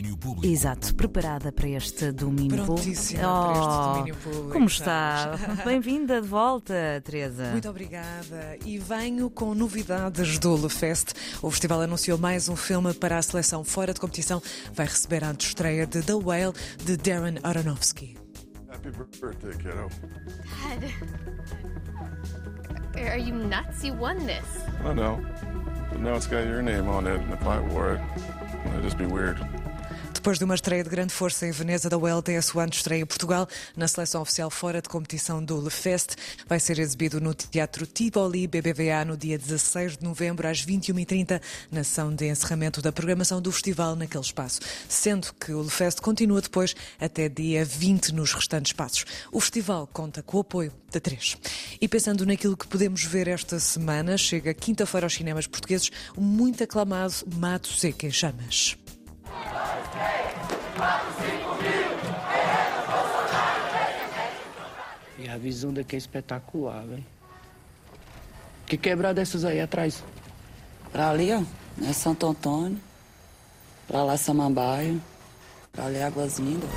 domínio público. Exato, preparada para este domínio público. Prontíssima para este Oh, domínio público, Como está? Bem-vinda de volta, Teresa. Muito obrigada. E venho com novidades do LeFest. O festival anunciou mais um filme para a seleção fora de competição. Vai receber a estreia de The Whale, de Darren Aronofsky. Happy birthday, kiddo. Dad. Are you nuts? You won this. I know. But now it's got your name on it, and if I wore it, it'd just be weird. Depois de uma estreia de grande força em Veneza, The Well tem a sua estreia em Portugal, na seleção oficial fora de competição do LeFest. Vai ser exibido no Teatro Tivoli BBVA no dia 16 de novembro, às 21h30, na sessão de encerramento da programação do festival naquele espaço. Sendo que o LeFest continua depois até dia 20 nos restantes espaços. O festival conta com o apoio da 3. E pensando naquilo que podemos ver esta semana, chega quinta-feira aos cinemas portugueses o muito aclamado Mato Seco em Chamas. E a visão daqui é espetacular, velho. Que quebrada essas aí atrás? Pra ali, ó, é Santo Antônio. Pra lá, Samambaio. Pra ali, Águas Lindas.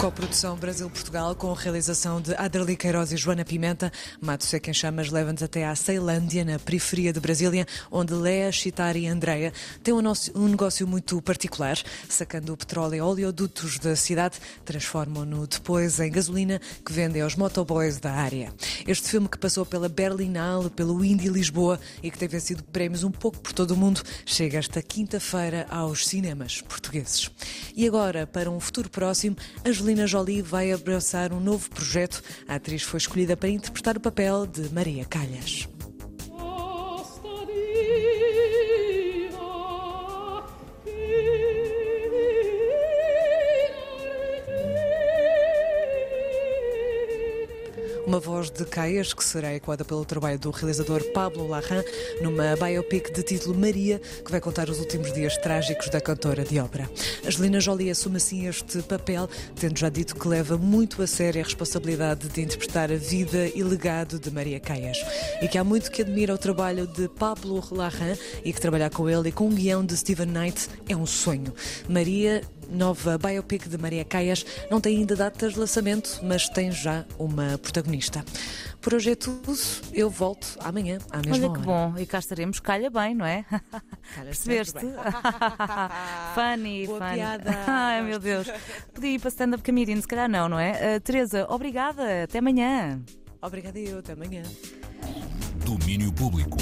Coprodução Brasil-Portugal com realização de Aderli Queiroz e Joana Pimenta. Mato Seco em Chamas leva-nos até à Ceilândia, na periferia de Brasília, onde Lea, Chitari e Andreia têm um, nosso- um negócio muito particular. Sacando o petróleo e oleodutos da cidade, transformam-no depois em gasolina que vendem aos motoboys da área. Este filme que passou pela Berlinale, pelo Indie Lisboa e que tem vencido prémios um pouco por todo o mundo, chega esta quinta-feira aos cinemas portugueses. E agora, para um futuro próximo, Angelina Jolie vai abraçar um novo projeto. A atriz foi escolhida para interpretar o papel de Maria Calhas. Uma voz de Caias, que será ecoada pelo trabalho do realizador Pablo Larran, numa biopic de título Maria, que vai contar os últimos dias trágicos da cantora de ópera. Angelina Jolie assume assim este papel, tendo já dito que leva muito a sério a responsabilidade de interpretar a vida e legado de Maria Caias. E que há muito que admira o trabalho de Pablo Larran e que trabalhar com ele e com o guião de Stephen Knight é um sonho. Maria nova biopic de Maria Caias não tem ainda datas de lançamento, mas tem já uma protagonista. Por hoje é tudo. Eu volto amanhã, à mesma Olha hora. que bom, e cá estaremos, calha bem, não é? Percebeste? sempre bem. funny, Boa funny. piada, Ai meu Deus. Podia ir para stand-up comedian, se calhar não, não é? Uh, Teresa, obrigada, até amanhã. Obrigada eu, até amanhã. Domínio público.